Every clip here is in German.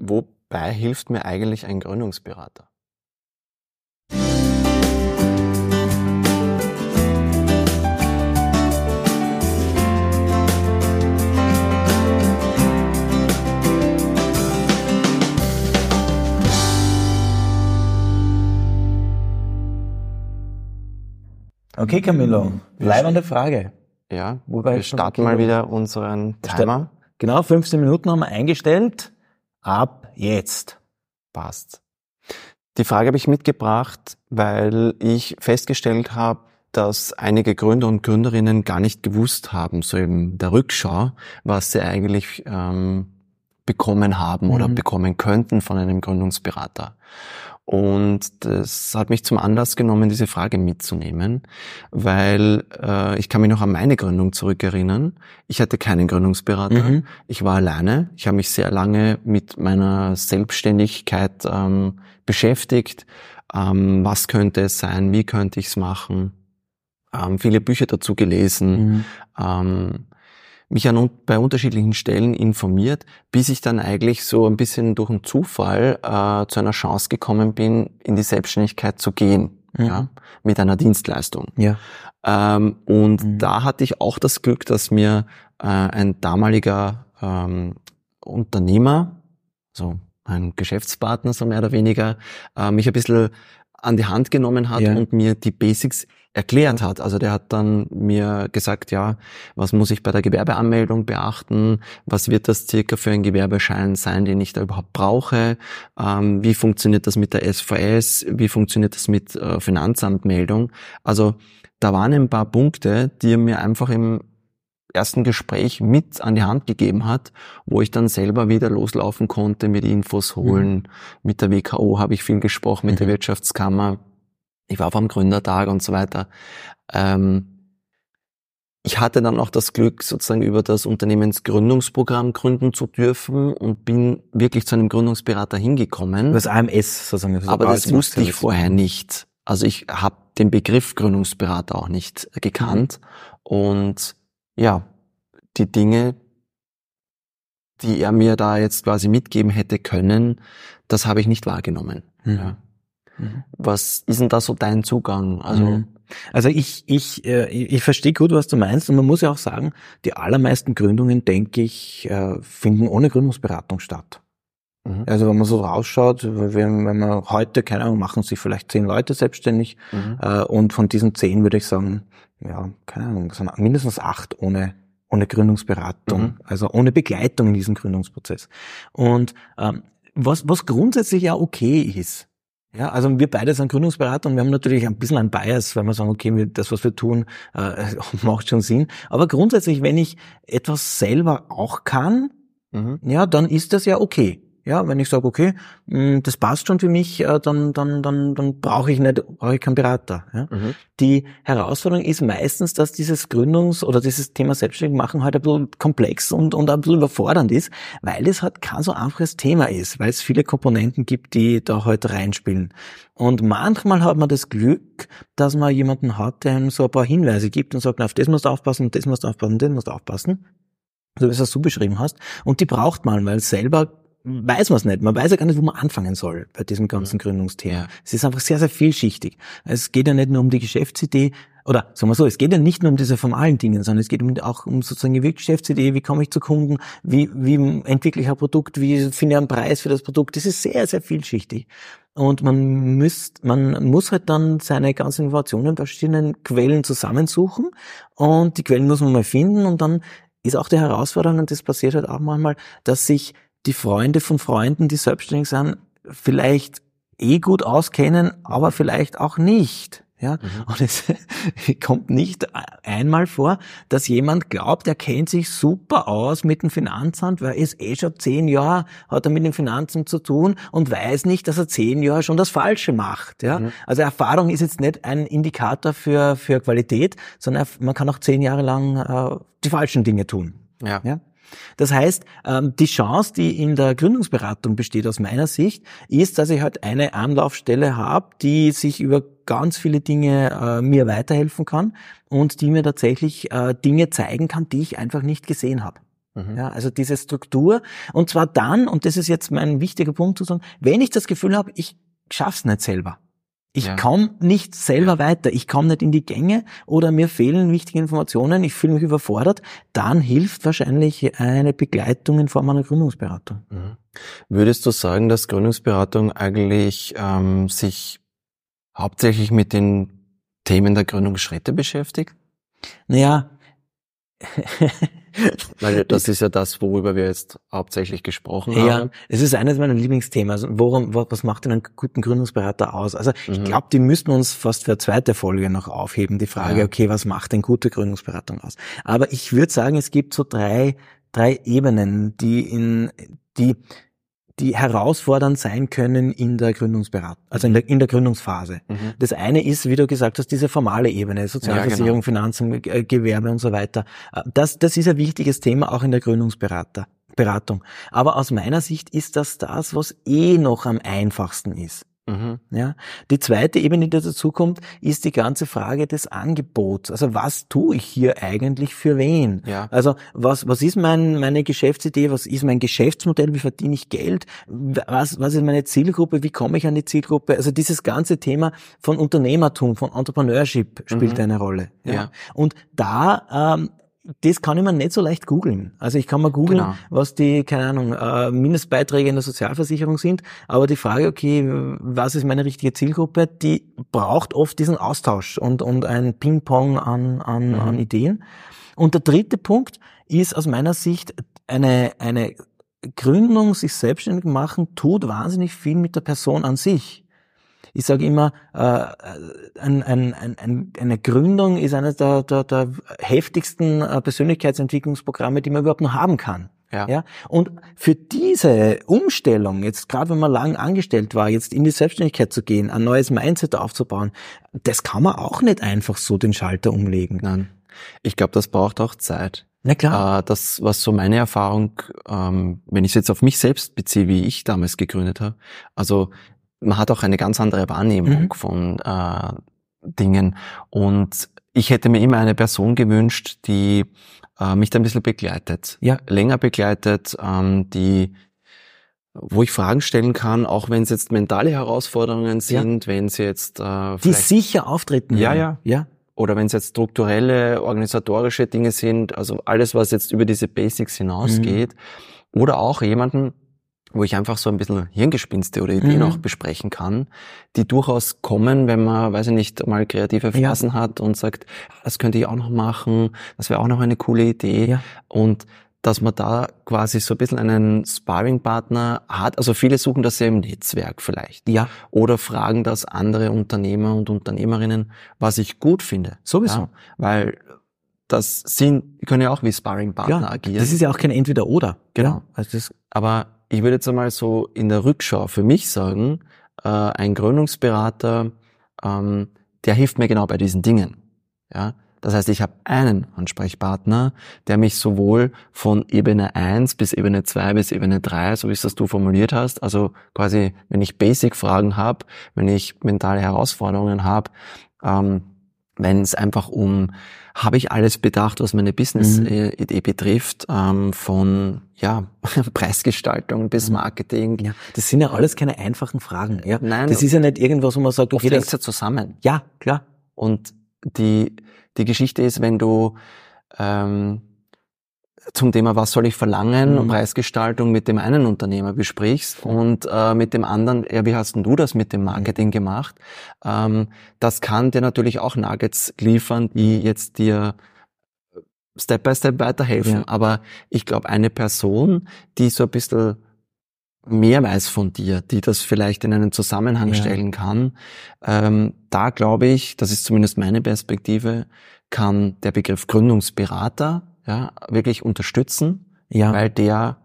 wobei hilft mir eigentlich ein Gründungsberater? Okay, Camillo, bleibende Frage. Ja, Wobei wir starten mal wieder unseren Timer. Genau, 15 Minuten haben wir eingestellt. Ab jetzt. Passt. Die Frage habe ich mitgebracht, weil ich festgestellt habe, dass einige Gründer und Gründerinnen gar nicht gewusst haben, so in der Rückschau, was sie eigentlich ähm, bekommen haben mhm. oder bekommen könnten von einem Gründungsberater. Und das hat mich zum Anlass genommen, diese Frage mitzunehmen, weil äh, ich kann mich noch an meine Gründung zurückerinnern. Ich hatte keinen Gründungsberater. Mhm. Ich war alleine. Ich habe mich sehr lange mit meiner Selbstständigkeit ähm, beschäftigt. Ähm, was könnte es sein? Wie könnte ich es machen? Ähm, viele Bücher dazu gelesen. Mhm. Ähm, mich an, bei unterschiedlichen Stellen informiert, bis ich dann eigentlich so ein bisschen durch einen Zufall äh, zu einer Chance gekommen bin, in die Selbstständigkeit zu gehen, mhm. ja, mit einer Dienstleistung. Ja. Ähm, und mhm. da hatte ich auch das Glück, dass mir äh, ein damaliger ähm, Unternehmer, so ein Geschäftspartner so mehr oder weniger, äh, mich ein bisschen an die Hand genommen hat ja. und mir die Basics erklärt hat. Also der hat dann mir gesagt, ja, was muss ich bei der Gewerbeanmeldung beachten? Was wird das circa für ein Gewerbeschein sein, den ich da überhaupt brauche? Ähm, wie funktioniert das mit der SVS? Wie funktioniert das mit äh, Finanzamtmeldung? Also da waren ein paar Punkte, die er mir einfach im ersten Gespräch mit an die Hand gegeben hat, wo ich dann selber wieder loslaufen konnte, mit Infos holen. Mhm. Mit der WKO habe ich viel gesprochen, mit mhm. der Wirtschaftskammer ich war vom Gründertag und so weiter. Ähm, ich hatte dann auch das Glück, sozusagen über das Unternehmensgründungsprogramm gründen zu dürfen und bin wirklich zu einem Gründungsberater hingekommen. Das AMS sozusagen. Das Aber das wusste ich vorher nicht. Also ich habe den Begriff Gründungsberater auch nicht gekannt. Mhm. Und ja, die Dinge, die er mir da jetzt quasi mitgeben hätte können, das habe ich nicht wahrgenommen. Mhm. Ja. Mhm. Was ist denn da so dein Zugang? Also mhm. Also ich, ich, äh, ich verstehe gut, was du meinst und man muss ja auch sagen, die allermeisten Gründungen, denke ich, äh, finden ohne Gründungsberatung statt. Mhm. Also wenn man so rausschaut, wenn, wenn man heute, keine Ahnung, machen sich vielleicht zehn Leute selbstständig mhm. äh, und von diesen zehn würde ich sagen, ja, keine Ahnung, sind mindestens acht ohne ohne Gründungsberatung, mhm. also ohne Begleitung in diesem Gründungsprozess. Und ähm, was, was grundsätzlich ja okay ist, ja, also wir beide sind Gründungsberater und wir haben natürlich ein bisschen ein Bias, weil wir sagen, okay, das, was wir tun, äh, macht schon Sinn. Aber grundsätzlich, wenn ich etwas selber auch kann, mhm. ja, dann ist das ja okay. Ja, wenn ich sage, okay, mm, das passt schon für mich, äh, dann, dann, dann, dann brauche ich nicht, brauche ich keinen Berater. Ja? Mhm. Die Herausforderung ist meistens, dass dieses Gründungs- oder dieses Thema Selbstständig machen halt ein bisschen komplex und, und ein bisschen überfordernd ist, weil es halt kein so einfaches Thema ist, weil es viele Komponenten gibt, die da heute halt reinspielen. Und manchmal hat man das Glück, dass man jemanden hat, der einem so ein paar Hinweise gibt und sagt, auf das musst du aufpassen, das musst du aufpassen, das musst du aufpassen so wie es du beschrieben hast. Und die braucht man, weil selber weiß man es nicht. Man weiß ja gar nicht, wo man anfangen soll bei diesem ganzen ja. Gründungsthema. Es ist einfach sehr, sehr vielschichtig. Es geht ja nicht nur um die Geschäftsidee, oder sagen wir so, es geht ja nicht nur um diese formalen Dinge, sondern es geht auch um sozusagen die Geschäftsidee, wie komme ich zu Kunden, wie, wie entwickle ich ein Produkt, wie finde ich einen Preis für das Produkt. Das ist sehr, sehr vielschichtig. Und man müsst, man muss halt dann seine ganzen Informationen bei verschiedenen Quellen zusammensuchen und die Quellen muss man mal finden und dann ist auch die Herausforderung, und das passiert halt auch manchmal, dass sich die Freunde von Freunden, die selbstständig sind, vielleicht eh gut auskennen, aber vielleicht auch nicht. Ja, mhm. und es kommt nicht einmal vor, dass jemand glaubt, er kennt sich super aus mit dem Finanzamt, weil er ist eh schon zehn Jahre, hat er mit dem Finanzamt zu tun und weiß nicht, dass er zehn Jahre schon das Falsche macht. Ja, mhm. also Erfahrung ist jetzt nicht ein Indikator für, für Qualität, sondern man kann auch zehn Jahre lang äh, die falschen Dinge tun. Ja. ja? Das heißt, ähm, die Chance, die in der Gründungsberatung besteht aus meiner Sicht, ist, dass ich halt eine Anlaufstelle habe, die sich über ganz viele Dinge äh, mir weiterhelfen kann und die mir tatsächlich äh, Dinge zeigen kann, die ich einfach nicht gesehen habe. Mhm. Ja, also diese Struktur. Und zwar dann, und das ist jetzt mein wichtiger Punkt zu sagen, wenn ich das Gefühl habe, ich schaff's nicht selber. Ich ja. komme nicht selber weiter, ich komme nicht in die Gänge oder mir fehlen wichtige Informationen, ich fühle mich überfordert, dann hilft wahrscheinlich eine Begleitung in Form einer Gründungsberatung. Mhm. Würdest du sagen, dass Gründungsberatung eigentlich ähm, sich hauptsächlich mit den Themen der Gründungsschritte beschäftigt? Naja, Weil das ist ja das, worüber wir jetzt hauptsächlich gesprochen haben. Ja, es ist eines meiner Lieblingsthemen. Also worum, was macht denn einen guten Gründungsberater aus? Also mhm. ich glaube, die müssten uns fast für eine zweite Folge noch aufheben, die Frage, ja. okay, was macht denn gute Gründungsberatung aus? Aber ich würde sagen, es gibt so drei, drei Ebenen, die in, die die herausfordernd sein können in der Gründungsberatung, also in der, in der Gründungsphase. Mhm. Das eine ist, wie du gesagt hast, diese formale Ebene, Sozialversicherung, ja, genau. Finanzen, äh, Gewerbe und so weiter. Äh, das, das ist ein wichtiges Thema auch in der Gründungsberater. Beratung. Aber aus meiner Sicht ist das das, was eh noch am einfachsten ist. Mhm. Ja. Die zweite Ebene, die dazu kommt, ist die ganze Frage des Angebots. Also was tue ich hier eigentlich für wen? Ja. Also was, was ist mein, meine Geschäftsidee? Was ist mein Geschäftsmodell? Wie verdiene ich Geld? Was, was ist meine Zielgruppe? Wie komme ich an die Zielgruppe? Also dieses ganze Thema von Unternehmertum, von Entrepreneurship spielt mhm. eine Rolle. Ja. ja. Und da ähm, das kann ich mir nicht so leicht googeln. Also ich kann mal googeln, genau. was die, keine Ahnung, äh, Mindestbeiträge in der Sozialversicherung sind, aber die Frage, okay, was ist meine richtige Zielgruppe, die braucht oft diesen Austausch und, und ein Ping-Pong an, an, mhm. an Ideen. Und der dritte Punkt ist aus meiner Sicht eine, eine Gründung, sich selbstständig machen, tut wahnsinnig viel mit der Person an sich. Ich sage immer, äh, ein, ein, ein, eine Gründung ist eines der, der, der heftigsten äh, Persönlichkeitsentwicklungsprogramme, die man überhaupt noch haben kann. Ja. ja. Und für diese Umstellung, jetzt gerade wenn man lang angestellt war, jetzt in die Selbstständigkeit zu gehen, ein neues Mindset aufzubauen, das kann man auch nicht einfach so den Schalter umlegen. Nein. Ich glaube, das braucht auch Zeit. Na klar. Äh, das, was so meine Erfahrung, ähm, wenn ich es jetzt auf mich selbst beziehe, wie ich damals gegründet habe, also man hat auch eine ganz andere Wahrnehmung mhm. von äh, Dingen. Und ich hätte mir immer eine Person gewünscht, die äh, mich da ein bisschen begleitet. Ja. Länger begleitet, ähm, die wo ich Fragen stellen kann, auch wenn es jetzt mentale Herausforderungen sind, ja. wenn es jetzt äh, die sicher auftreten. Ja, ja, ja. Oder wenn es jetzt strukturelle, organisatorische Dinge sind, also alles, was jetzt über diese Basics hinausgeht. Mhm. Oder auch jemanden, wo ich einfach so ein bisschen Hirngespinste oder Ideen mhm. auch besprechen kann, die durchaus kommen, wenn man, weiß ich nicht, mal kreative Phasen ja. hat und sagt, das könnte ich auch noch machen, das wäre auch noch eine coole Idee. Ja. Und dass man da quasi so ein bisschen einen Sparring-Partner hat. Also viele suchen das ja im Netzwerk vielleicht. Ja. Oder fragen das andere Unternehmer und Unternehmerinnen, was ich gut finde. Sowieso. Ja, weil das sind, können ja auch wie Sparring-Partner ja, agieren. Das ist ja auch kein Entweder-Oder. Genau. Also das, aber ich würde jetzt einmal so in der Rückschau für mich sagen, äh, ein Gründungsberater, ähm, der hilft mir genau bei diesen Dingen. Ja, das heißt, ich habe einen Ansprechpartner, der mich sowohl von Ebene 1 bis Ebene 2 bis Ebene 3, so wie es das du formuliert hast, also quasi, wenn ich Basic-Fragen habe, wenn ich mentale Herausforderungen habe, ähm, wenn es einfach um, habe ich alles bedacht, was meine Business-Idee mhm. betrifft, ähm, von ja Preisgestaltung bis mhm. Marketing. Ja, das sind ja alles keine einfachen Fragen. Ja, nein, das ist ja nicht irgendwas, wo man sagt, okay, das ja zusammen. Ja, klar. Und die die Geschichte ist, wenn du ähm, zum Thema, was soll ich verlangen, mhm. Preisgestaltung mit dem einen Unternehmer besprichst und äh, mit dem anderen, ja, wie hast denn du das mit dem Marketing mhm. gemacht? Ähm, das kann dir natürlich auch Nuggets liefern, die jetzt dir Step by Step weiterhelfen. Ja. Aber ich glaube, eine Person, die so ein bisschen mehr weiß von dir, die das vielleicht in einen Zusammenhang ja. stellen kann, ähm, da glaube ich, das ist zumindest meine Perspektive, kann der Begriff Gründungsberater ja, wirklich unterstützen, ja. weil der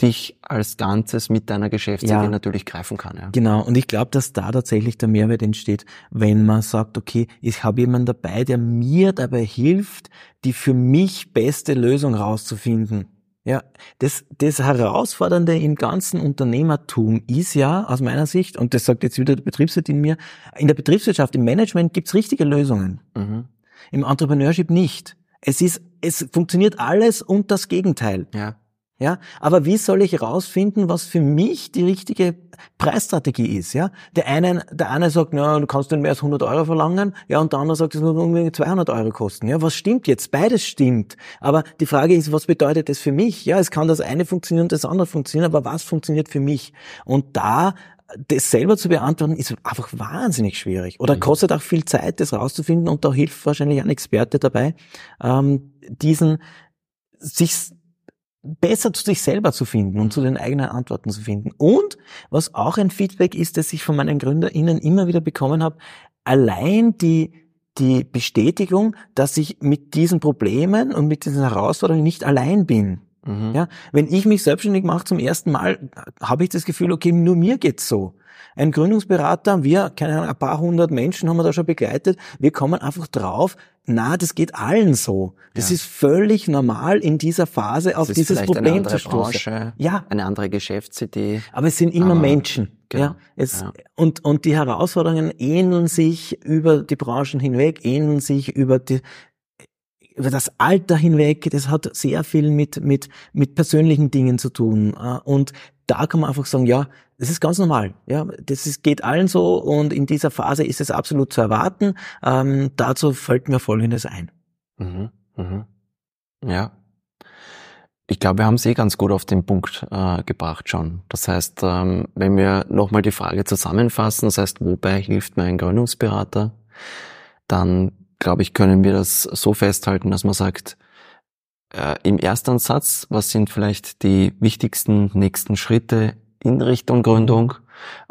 dich als Ganzes mit deiner Geschäftsidee ja. natürlich greifen kann. Ja. Genau, und ich glaube, dass da tatsächlich der Mehrwert entsteht, wenn man sagt, okay, ich habe jemanden dabei, der mir dabei hilft, die für mich beste Lösung rauszufinden. Ja, das, das Herausfordernde im ganzen Unternehmertum ist ja aus meiner Sicht, und das sagt jetzt wieder der Betriebswirt in mir, in der Betriebswirtschaft, im Management gibt's richtige Lösungen. Mhm. Im Entrepreneurship nicht. Es ist es funktioniert alles und das Gegenteil. Ja. Ja, aber wie soll ich herausfinden, was für mich die richtige Preisstrategie ist? Ja, der eine, der eine sagt, na, du kannst nicht mehr als 100 Euro verlangen, ja, und der andere sagt, es muss unbedingt 200 Euro kosten. Ja, was stimmt jetzt? Beides stimmt. Aber die Frage ist, was bedeutet das für mich? Ja, es kann das eine funktionieren und das andere funktionieren, aber was funktioniert für mich? Und da das selber zu beantworten, ist einfach wahnsinnig schwierig. Oder mhm. kostet auch viel Zeit, das rauszufinden. Und da hilft wahrscheinlich ein Experte dabei, ähm, diesen sich besser zu sich selber zu finden und zu den eigenen Antworten zu finden. Und was auch ein Feedback ist, das ich von meinen GründerInnen immer wieder bekommen habe, allein die, die Bestätigung, dass ich mit diesen Problemen und mit diesen Herausforderungen nicht allein bin. Mhm. Ja, wenn ich mich selbstständig mache zum ersten Mal, habe ich das Gefühl, okay, nur mir geht's so. Ein Gründungsberater, wir, keine Ahnung, ein paar hundert Menschen haben wir da schon begleitet, wir kommen einfach drauf, na, das geht allen so. Das ja. ist völlig normal in dieser Phase auf dieses Problem zu stoßen. Branche, ja. Eine andere Geschäftsidee. Aber es sind immer Menschen. Genau. Ja, es, ja. Und, und die Herausforderungen ähneln sich über die Branchen hinweg, ähneln sich über die, über das Alter hinweg, das hat sehr viel mit, mit, mit persönlichen Dingen zu tun. Äh, und da kann man einfach sagen, ja, das ist ganz normal. Ja, das ist, geht allen so und in dieser Phase ist es absolut zu erwarten. Ähm, dazu fällt mir Folgendes ein. Mhm, mhm. Ja. Ich glaube, wir haben es eh ganz gut auf den Punkt äh, gebracht schon. Das heißt, ähm, wenn wir nochmal die Frage zusammenfassen, das heißt, wobei hilft mir ein Gründungsberater, dann glaube ich, können wir das so festhalten, dass man sagt, äh, im Erstansatz, was sind vielleicht die wichtigsten nächsten Schritte in Richtung Gründung?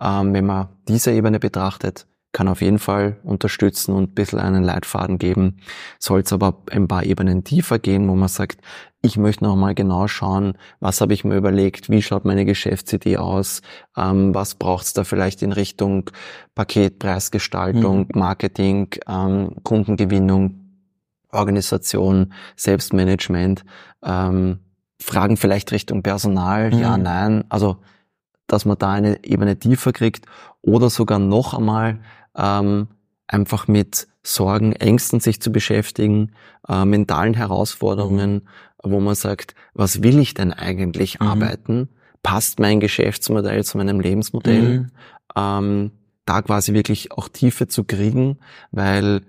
Ähm, wenn man diese Ebene betrachtet, kann auf jeden Fall unterstützen und ein bisschen einen Leitfaden geben. Soll es aber ein paar Ebenen tiefer gehen, wo man sagt, ich möchte noch mal genau schauen, was habe ich mir überlegt, wie schaut meine Geschäftsidee aus, ähm, was braucht es da vielleicht in Richtung Paketpreisgestaltung, mhm. Marketing, ähm, Kundengewinnung, Organisation, Selbstmanagement, ähm, Fragen vielleicht Richtung Personal, mhm. ja, nein, also dass man da eine Ebene tiefer kriegt oder sogar noch einmal ähm, einfach mit Sorgen, Ängsten sich zu beschäftigen, äh, mentalen Herausforderungen, wo man sagt, was will ich denn eigentlich mhm. arbeiten? Passt mein Geschäftsmodell zu meinem Lebensmodell? Mhm. Ähm, da quasi wirklich auch Tiefe zu kriegen, weil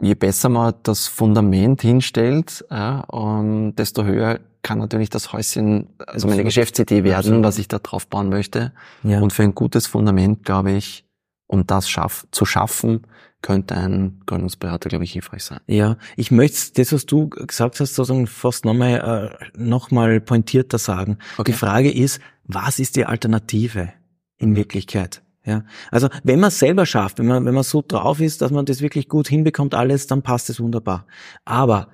je besser man das Fundament hinstellt, ja, um, ähm, desto höher kann natürlich das Häuschen, also meine Geschäftsidee werden, was ich da drauf bauen möchte. Ja. Und für ein gutes Fundament, glaube ich, um das schaff, zu schaffen, könnte ein Gründungsberater, glaube ich, hilfreich sein. Ja, ich möchte das, was du gesagt hast, sozusagen fast nochmal äh, noch mal pointierter sagen. Okay. Die Frage ist, was ist die Alternative in Wirklichkeit? Ja, also wenn man es selber schafft, wenn man wenn man so drauf ist, dass man das wirklich gut hinbekommt, alles, dann passt es wunderbar. Aber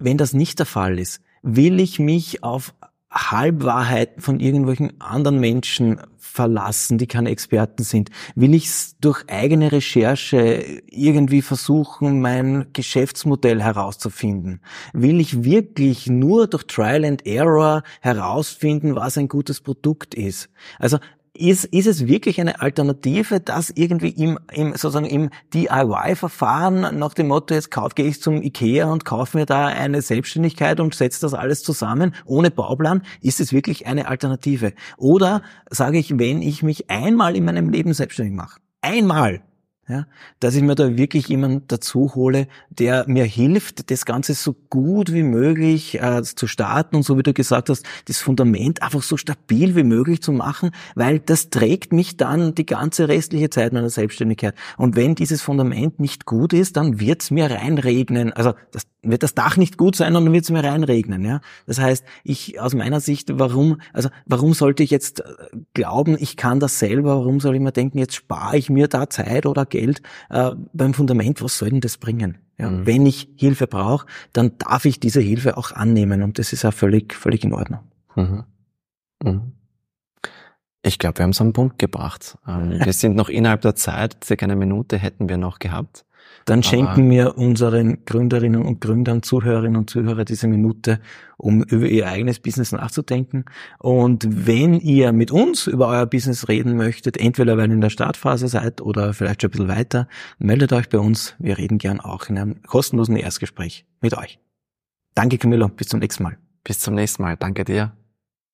wenn das nicht der Fall ist, will ich mich auf Halbwahrheiten von irgendwelchen anderen Menschen verlassen, die keine Experten sind? Will ich durch eigene Recherche irgendwie versuchen, mein Geschäftsmodell herauszufinden? Will ich wirklich nur durch Trial and Error herausfinden, was ein gutes Produkt ist? Also ist, ist es wirklich eine Alternative, das irgendwie im, im sozusagen im DIY-Verfahren nach dem Motto, jetzt kauf, gehe ich zum Ikea und kaufe mir da eine Selbstständigkeit und setze das alles zusammen ohne Bauplan, ist es wirklich eine Alternative? Oder sage ich, wenn ich mich einmal in meinem Leben selbstständig mache, einmal, ja, dass ich mir da wirklich jemanden dazu hole, der mir hilft, das Ganze so gut wie möglich äh, zu starten und so wie du gesagt hast, das Fundament einfach so stabil wie möglich zu machen, weil das trägt mich dann die ganze restliche Zeit meiner Selbstständigkeit. Und wenn dieses Fundament nicht gut ist, dann wird's mir reinregnen. Also das wird das Dach nicht gut sein und dann wird's mir reinregnen. Ja, das heißt, ich aus meiner Sicht, warum, also warum sollte ich jetzt äh, glauben, ich kann das selber? Warum soll ich mir denken, jetzt spare ich mir da Zeit oder Geld? Äh, beim Fundament, was soll denn das bringen? Ja, mhm. Wenn ich Hilfe brauche, dann darf ich diese Hilfe auch annehmen und das ist auch völlig, völlig in Ordnung. Mhm. Mhm. Ich glaube, wir haben es am Punkt gebracht. Ähm, wir sind noch innerhalb der Zeit, circa eine Minute hätten wir noch gehabt. Dann schenken wir unseren Gründerinnen und Gründern, Zuhörerinnen und Zuhörer diese Minute, um über ihr eigenes Business nachzudenken. Und wenn ihr mit uns über euer Business reden möchtet, entweder weil ihr in der Startphase seid oder vielleicht schon ein bisschen weiter, meldet euch bei uns. Wir reden gern auch in einem kostenlosen Erstgespräch mit euch. Danke Camillo, bis zum nächsten Mal. Bis zum nächsten Mal. Danke dir.